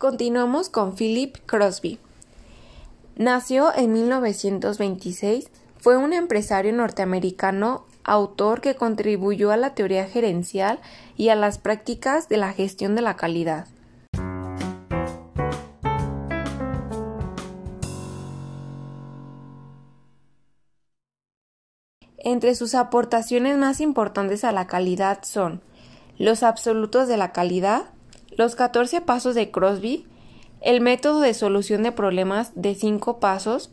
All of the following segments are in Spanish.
Continuamos con Philip Crosby. Nació en 1926, fue un empresario norteamericano, autor que contribuyó a la teoría gerencial y a las prácticas de la gestión de la calidad. Entre sus aportaciones más importantes a la calidad son los absolutos de la calidad, los 14 pasos de Crosby, el método de solución de problemas de 5 pasos,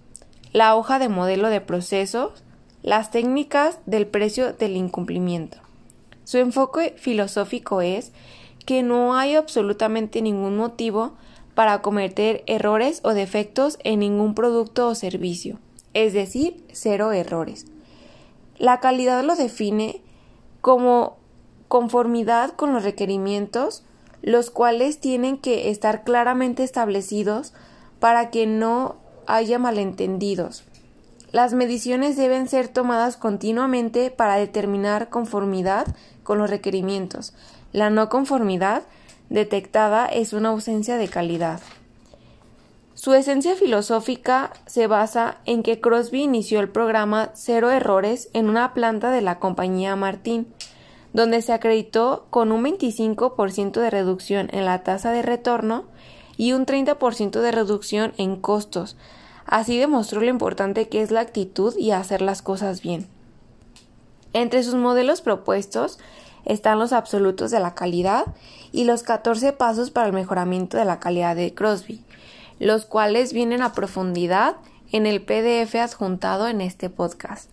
la hoja de modelo de procesos, las técnicas del precio del incumplimiento. Su enfoque filosófico es que no hay absolutamente ningún motivo para cometer errores o defectos en ningún producto o servicio, es decir, cero errores. La calidad lo define como conformidad con los requerimientos, los cuales tienen que estar claramente establecidos para que no haya malentendidos. Las mediciones deben ser tomadas continuamente para determinar conformidad con los requerimientos. La no conformidad detectada es una ausencia de calidad. Su esencia filosófica se basa en que Crosby inició el programa Cero Errores en una planta de la compañía Martín, donde se acreditó con un 25% de reducción en la tasa de retorno y un 30% de reducción en costos. Así demostró lo importante que es la actitud y hacer las cosas bien. Entre sus modelos propuestos están los absolutos de la calidad y los 14 pasos para el mejoramiento de la calidad de Crosby los cuales vienen a profundidad en el PDF adjuntado en este podcast.